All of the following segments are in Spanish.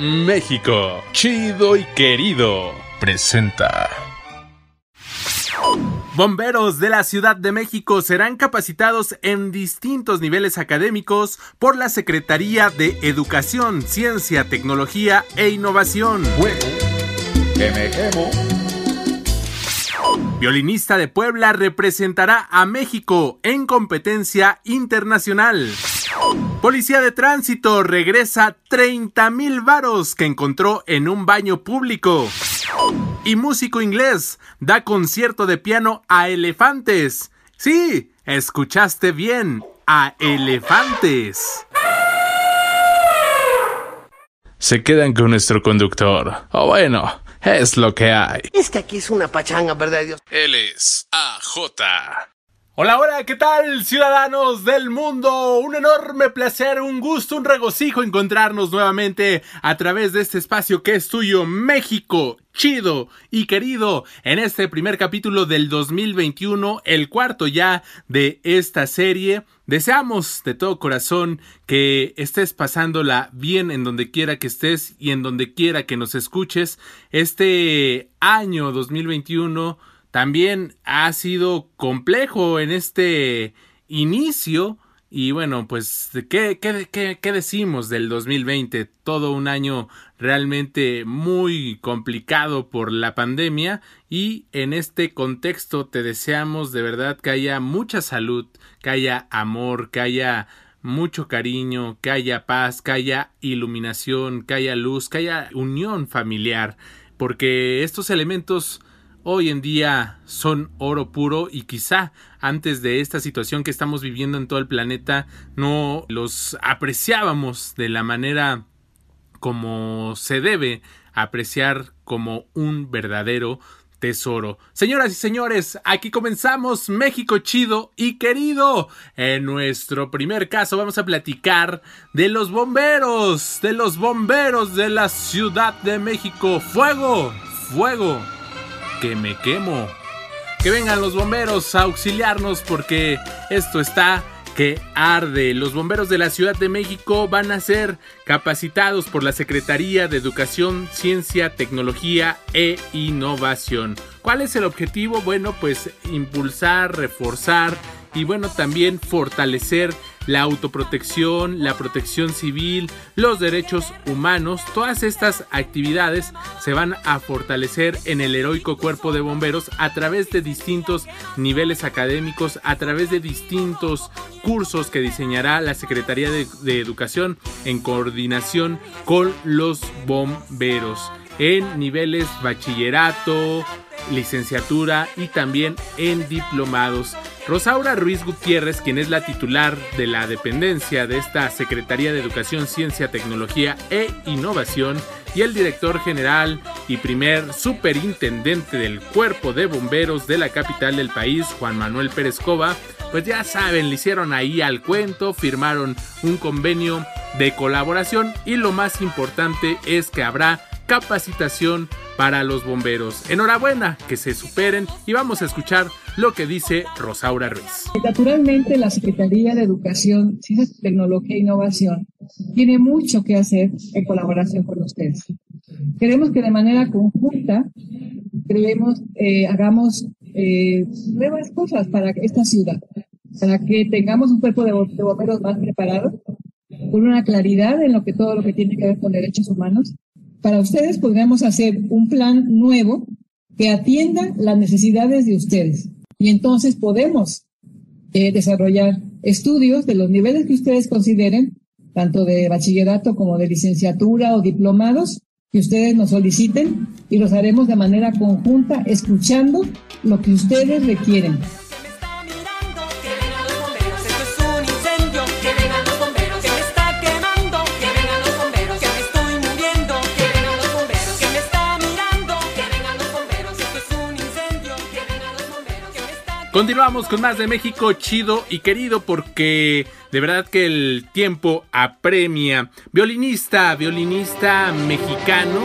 México, chido y querido, presenta. Bomberos de la Ciudad de México serán capacitados en distintos niveles académicos por la Secretaría de Educación, Ciencia, Tecnología e Innovación. Violinista de Puebla representará a México en competencia internacional. Policía de tránsito regresa 30 mil varos que encontró en un baño público. Y músico inglés da concierto de piano a elefantes. Sí, escuchaste bien, a elefantes. Se quedan con nuestro conductor. O bueno, es lo que hay. Es que aquí es una pachanga, ¿verdad, Dios? Él es AJ. Hola, hola, ¿qué tal ciudadanos del mundo? Un enorme placer, un gusto, un regocijo encontrarnos nuevamente a través de este espacio que es tuyo, México, chido y querido, en este primer capítulo del 2021, el cuarto ya de esta serie. Deseamos de todo corazón que estés pasándola bien en donde quiera que estés y en donde quiera que nos escuches. Este año 2021 también ha sido complejo en este inicio. Y bueno, pues, ¿qué, qué, qué, decimos del 2020? Todo un año realmente muy complicado por la pandemia y en este contexto te deseamos de verdad que haya mucha salud, que haya amor, que haya mucho cariño, que haya paz, que haya iluminación, que haya luz, que haya unión familiar, porque estos elementos hoy en día son oro puro y quizá antes de esta situación que estamos viviendo en todo el planeta no los apreciábamos de la manera como se debe apreciar como un verdadero tesoro. Señoras y señores, aquí comenzamos México chido y querido. En nuestro primer caso vamos a platicar de los bomberos, de los bomberos de la Ciudad de México. Fuego, fuego que me quemo. Que vengan los bomberos a auxiliarnos porque esto está que arde. Los bomberos de la Ciudad de México van a ser capacitados por la Secretaría de Educación, Ciencia, Tecnología e Innovación. ¿Cuál es el objetivo? Bueno, pues impulsar, reforzar y bueno, también fortalecer la autoprotección, la protección civil, los derechos humanos, todas estas actividades se van a fortalecer en el heroico cuerpo de bomberos a través de distintos niveles académicos, a través de distintos cursos que diseñará la Secretaría de, Educación en coordinación con los bomberos en niveles bachillerato, licenciatura y también en diplomados. Rosaura Ruiz Gutiérrez, quien es la titular de la dependencia de esta Secretaría de Educación, Ciencia, Tecnología e Innovación, y el director general y primer superintendente del Cuerpo de Bomberos de la capital del país, Juan Manuel Pérez Cova, pues ya saben, le hicieron ahí al cuento, firmaron un convenio de colaboración y lo más importante es que habrá capacitación para los bomberos. Enhorabuena, que se superen y vamos a escuchar lo que dice Rosaura Ruiz. Naturalmente, la Secretaría de Educación, Ciencia, Tecnología e Innovación tiene mucho que hacer en colaboración con ustedes. Queremos que de manera conjunta creemos, eh, hagamos eh, nuevas cosas para esta ciudad, para que tengamos un cuerpo de bomberos más preparado, con una claridad en lo que todo lo que tiene que ver con derechos humanos para ustedes podríamos hacer un plan nuevo que atienda las necesidades de ustedes. Y entonces podemos eh, desarrollar estudios de los niveles que ustedes consideren, tanto de bachillerato como de licenciatura o diplomados, que ustedes nos soliciten y los haremos de manera conjunta, escuchando lo que ustedes requieren. Continuamos con más de México chido y querido porque de verdad que el tiempo apremia. Violinista, violinista mexicano,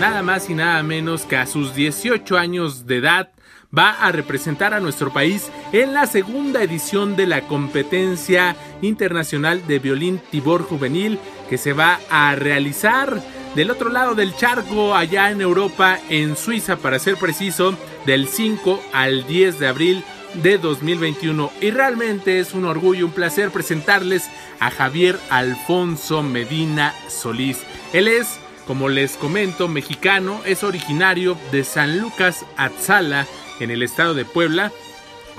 nada más y nada menos que a sus 18 años de edad va a representar a nuestro país en la segunda edición de la competencia internacional de violín Tibor Juvenil que se va a realizar del otro lado del charco, allá en Europa, en Suiza, para ser preciso, del 5 al 10 de abril de 2021. Y realmente es un orgullo, un placer presentarles a Javier Alfonso Medina Solís. Él es, como les comento, mexicano, es originario de San Lucas Atzala, en el estado de Puebla.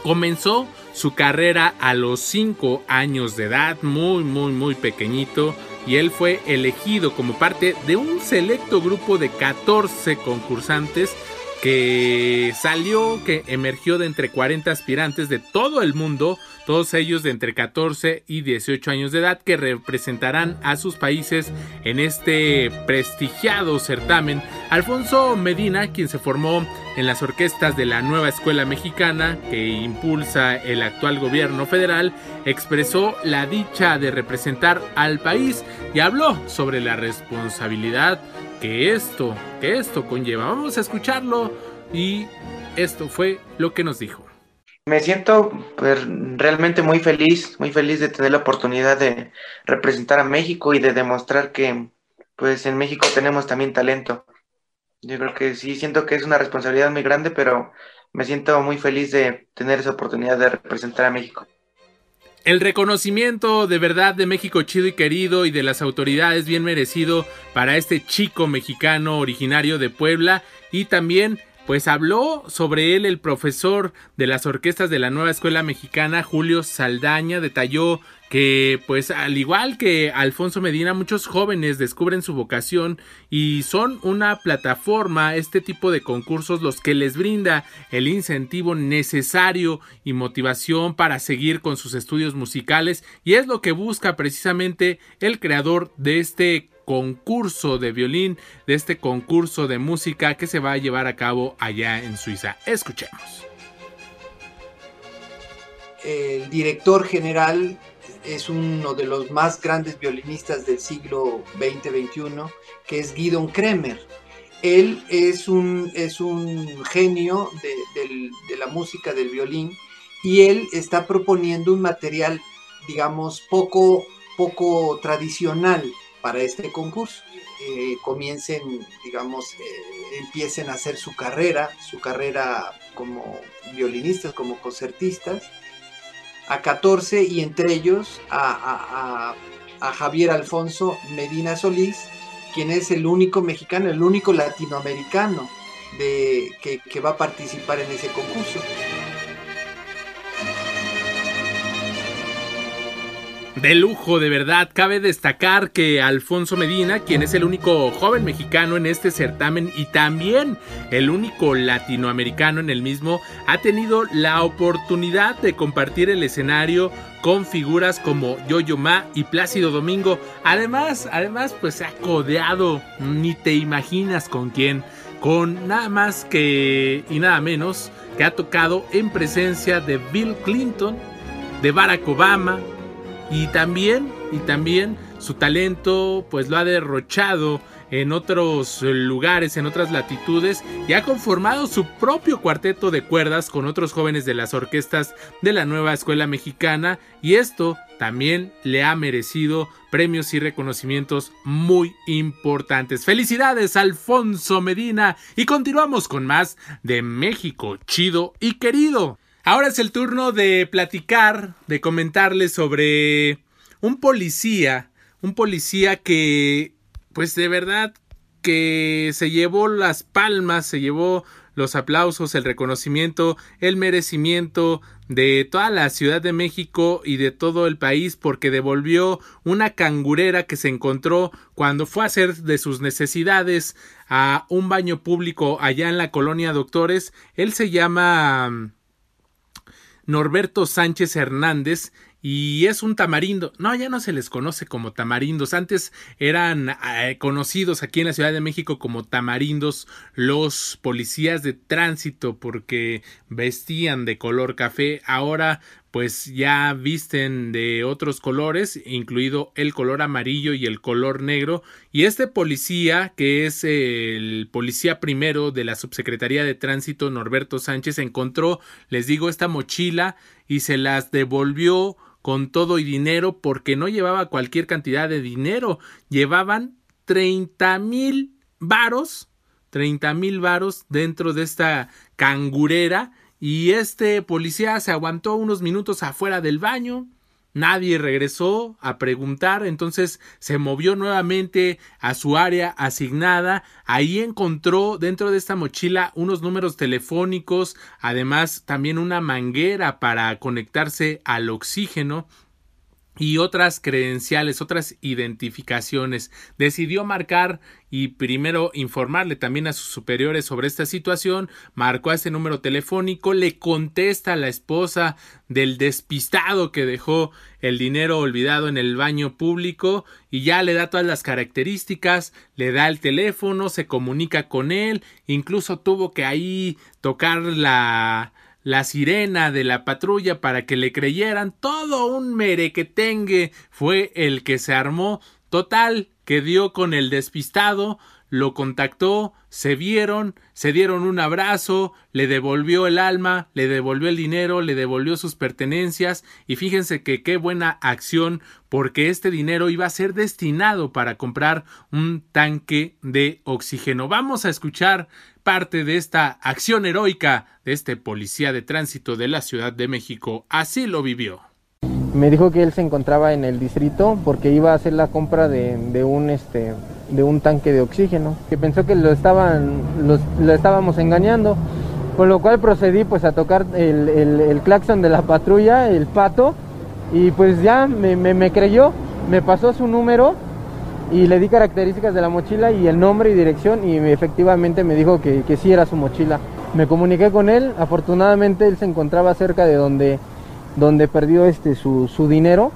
Comenzó su carrera a los 5 años de edad, muy, muy, muy pequeñito y él fue elegido como parte de un selecto grupo de 14 concursantes que salió, que emergió de entre 40 aspirantes de todo el mundo, todos ellos de entre 14 y 18 años de edad, que representarán a sus países en este prestigiado certamen. Alfonso Medina, quien se formó en las orquestas de la nueva escuela mexicana que impulsa el actual gobierno federal, expresó la dicha de representar al país y habló sobre la responsabilidad que esto, que esto conlleva. Vamos a escucharlo y esto fue lo que nos dijo. Me siento pues, realmente muy feliz, muy feliz de tener la oportunidad de representar a México y de demostrar que pues en México tenemos también talento. Yo creo que sí, siento que es una responsabilidad muy grande, pero me siento muy feliz de tener esa oportunidad de representar a México. El reconocimiento de verdad de México chido y querido y de las autoridades bien merecido para este chico mexicano originario de Puebla y también pues habló sobre él el profesor de las orquestas de la nueva escuela mexicana Julio Saldaña, detalló que pues al igual que Alfonso Medina muchos jóvenes descubren su vocación y son una plataforma este tipo de concursos los que les brinda el incentivo necesario y motivación para seguir con sus estudios musicales y es lo que busca precisamente el creador de este concurso de violín, de este concurso de música que se va a llevar a cabo allá en Suiza. Escuchemos. El director general es uno de los más grandes violinistas del siglo XX-XXI, que es Guidon Kremer. Él es un, es un genio de, de, la música del violín y él está proponiendo un material, digamos, poco, poco tradicional para este concurso. Eh, comiencen, digamos, eh, empiecen a hacer su carrera, su carrera como violinistas, como concertistas, a 14 y entre ellos a, Javier Alfonso Medina Solís, quien es el único mexicano, el único latinoamericano de, que va a participar en ese concurso. De lujo, de verdad. Cabe destacar que Alfonso Medina, quien es el único joven mexicano en este certamen y también el único latinoamericano en el mismo, ha tenido la oportunidad de compartir el escenario con figuras como Yo-Yo Ma y Plácido Domingo. Además, además, pues se ha codeado, ni te imaginas con quién, con nada más que y nada menos que ha tocado en presencia de Bill Clinton, de Barack Obama, y también, y también su talento pues lo ha derrochado en otros lugares, en otras latitudes y ha conformado su propio cuarteto de cuerdas con otros jóvenes de las orquestas de la nueva escuela mexicana y esto también le ha merecido premios y reconocimientos muy importantes. Felicidades Alfonso Medina y continuamos con más de México chido y querido. Ahora es el turno de platicar, de comentarles sobre un policía, un policía que, pues de verdad, que se llevó las palmas, se llevó los aplausos, el reconocimiento, el merecimiento de toda la Ciudad de México y de todo el país porque devolvió una cangurera que se encontró cuando fue a hacer de sus necesidades a un baño público allá en la colonia Doctores. Él se llama Norberto Sánchez Hernández y es un tamarindo. No, ya no se les conoce como tamarindos. Antes eran eh, conocidos aquí en la Ciudad de México como tamarindos los policías de tránsito porque vestían de color café. Ahora pues ya visten de otros colores, incluido el color amarillo y el color negro. Y este policía, que es el policía primero de la Subsecretaría de Tránsito, Norberto Sánchez, encontró, les digo, esta mochila y se las devolvió con todo y dinero porque no llevaba cualquier cantidad de dinero, llevaban 30 mil varos, 30 mil varos dentro de esta cangurera y este policía se aguantó unos minutos afuera del baño, Nadie regresó a preguntar, entonces se movió nuevamente a su área asignada. Ahí encontró dentro de esta mochila unos números telefónicos, además también una manguera para conectarse al oxígeno y otras credenciales, otras identificaciones. Decidió marcar y primero informarle también a sus superiores sobre esta situación, marcó a ese número telefónico, le contesta a la esposa del despistado que dejó el dinero olvidado en el baño público y ya le da todas las características, le da el teléfono, se comunica con él, incluso tuvo que ahí tocar la la sirena de la patrulla para que le creyeran, todo un merequetengue fue el que se armó, total, que dio con el despistado, lo contactó, se vieron, se dieron un abrazo, le devolvió el alma, le devolvió el dinero, le devolvió sus pertenencias y fíjense que qué buena acción porque este dinero iba a ser destinado para comprar un tanque de oxígeno. Vamos a escuchar parte de esta acción heroica de este policía de tránsito de la Ciudad de México. Así lo vivió. Me dijo que él se encontraba en el distrito porque iba a hacer la compra de, un este de un tanque de oxígeno. Que pensó que lo estaban lo estábamos engañando. Con lo cual procedí pues a tocar el, el, claxon de la patrulla, el pato, y pues ya me, me creyó, me pasó su número y le di características de la mochila y el nombre y dirección y efectivamente me dijo que, que sí era su mochila. Me comuniqué con él, afortunadamente él se encontraba cerca de donde, donde perdió este, su, su dinero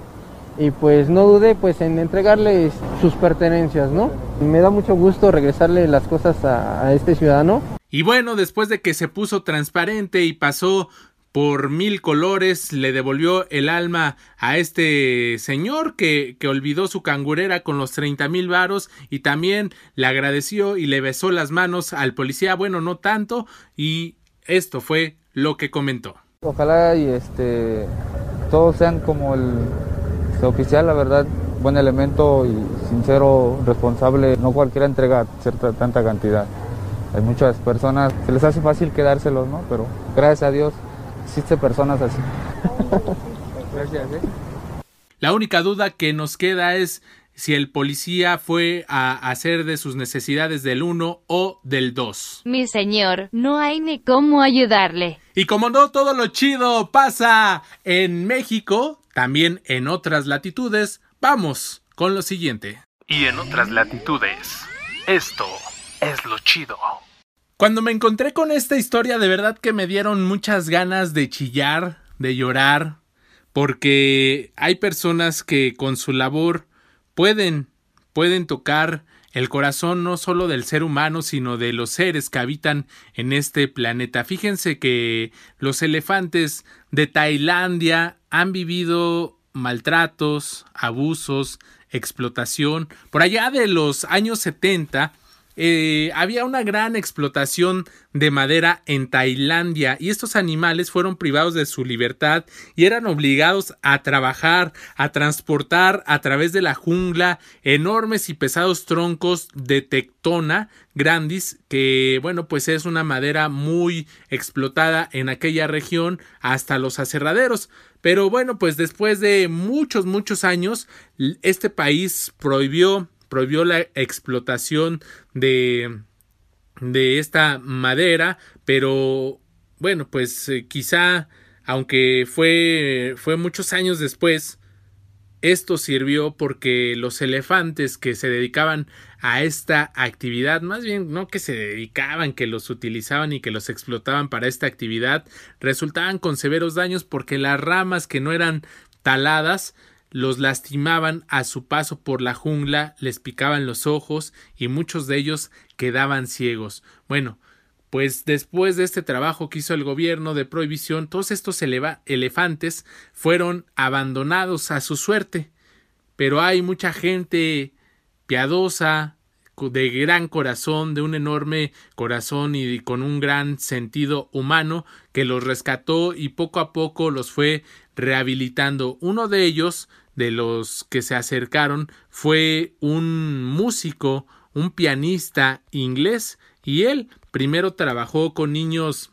y pues no dudé pues en entregarle sus pertenencias, ¿no? Me da mucho gusto regresarle las cosas a, a este ciudadano. Y bueno, después de que se puso transparente y pasó por mil colores le devolvió el alma a este señor que, que olvidó su cangurera con los treinta mil varos y también le agradeció y le besó las manos al policía, bueno, no tanto, y esto fue lo que comentó. Ojalá y este todos sean como el oficial, la verdad, buen elemento y sincero, responsable, no cualquiera entrega cierta tanta cantidad. Hay muchas personas, se les hace fácil quedárselos, ¿no? Pero gracias a Dios existe personas así. Gracias. ¿eh? La única duda que nos queda es si el policía fue a hacer de sus necesidades del 1 o del 2. Mi señor, no hay ni cómo ayudarle. Y como no todo lo chido pasa en México, también en otras latitudes, vamos con lo siguiente. Y en otras latitudes, esto es lo chido. Cuando me encontré con esta historia, de verdad que me dieron muchas ganas de chillar, de llorar, porque hay personas que con su labor pueden, pueden tocar el corazón no solo del ser humano, sino de los seres que habitan en este planeta. Fíjense que los elefantes de Tailandia han vivido maltratos, abusos, explotación. Por allá de los años 70, eh, había una gran explotación de madera en Tailandia y estos animales fueron privados de su libertad y eran obligados a trabajar, a transportar a través de la jungla enormes y pesados troncos de tectona grandis que bueno pues es una madera muy explotada en aquella región hasta los aserraderos pero bueno pues después de muchos muchos años este país prohibió prohibió la explotación de, de esta madera, pero bueno, pues eh, quizá, aunque fue, fue muchos años después, esto sirvió porque los elefantes que se dedicaban a esta actividad, más bien no que se dedicaban, que los utilizaban y que los explotaban para esta actividad, resultaban con severos daños porque las ramas que no eran taladas los lastimaban a su paso por la jungla, les picaban los ojos y muchos de ellos quedaban ciegos. Bueno, pues después de este trabajo que hizo el gobierno de prohibición, todos estos elefantes fueron abandonados a su suerte. Pero hay mucha gente piadosa, de gran corazón, de un enorme corazón y con un gran sentido humano que los rescató y poco a poco los fue rehabilitando. Uno de ellos de los que se acercaron fue un músico, un pianista inglés, y él primero trabajó con niños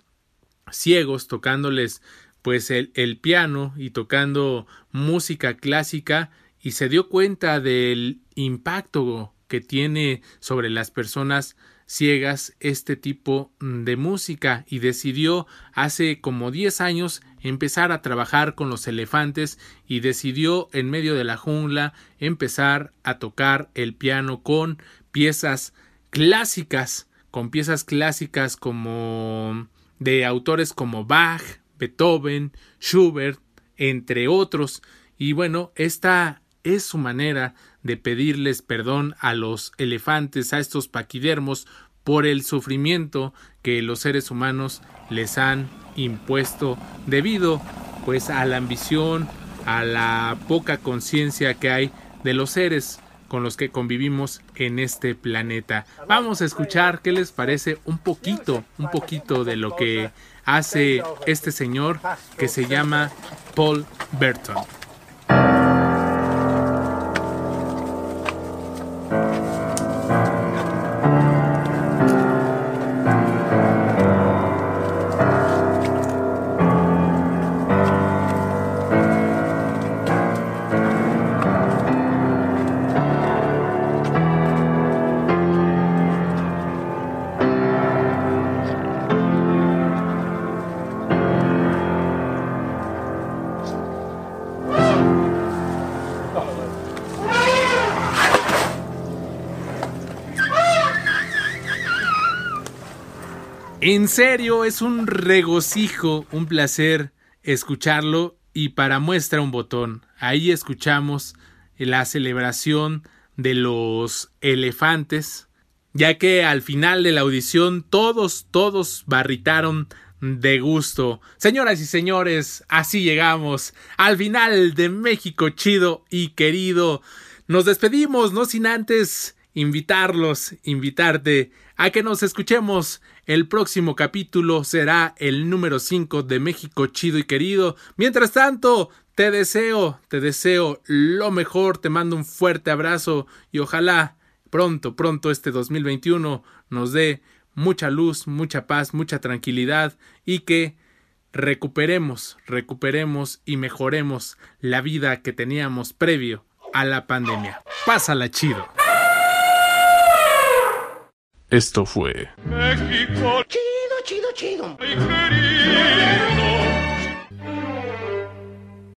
ciegos tocándoles pues el, el, piano y tocando música clásica y se dio cuenta del impacto que tiene sobre las personas ciegas este tipo de música y decidió hace como 10 años empezar a trabajar con los elefantes y decidió en medio de la jungla empezar a tocar el piano con piezas clásicas, con piezas clásicas como de autores como Bach, Beethoven, Schubert, entre otros. Y bueno, esta es su manera de pedirles perdón a los elefantes, a estos paquidermos, por el sufrimiento que los seres humanos les han impuesto debido pues a la ambición, a la poca conciencia que hay de los seres con los que convivimos en este planeta. Vamos a escuchar qué les parece un poquito, un poquito de lo que hace este señor que se llama Paul Burton. En serio, es un regocijo, un placer escucharlo y para muestra un botón. Ahí escuchamos la celebración de los elefantes, ya que al final de la audición todos, todos barritaron de gusto. Señoras y señores, así llegamos al final de México chido y querido. Nos despedimos, no sin antes invitarlos, invitarte a que nos escuchemos. El próximo capítulo será el número 5 de México chido y querido. Mientras tanto, te deseo, te deseo lo mejor, te mando un fuerte abrazo y ojalá pronto, pronto este 2021 nos dé mucha luz, mucha paz, mucha tranquilidad y que recuperemos, recuperemos y mejoremos la vida que teníamos previo a la pandemia. Pásala chido. Esto fue México. Chido, chido, chido.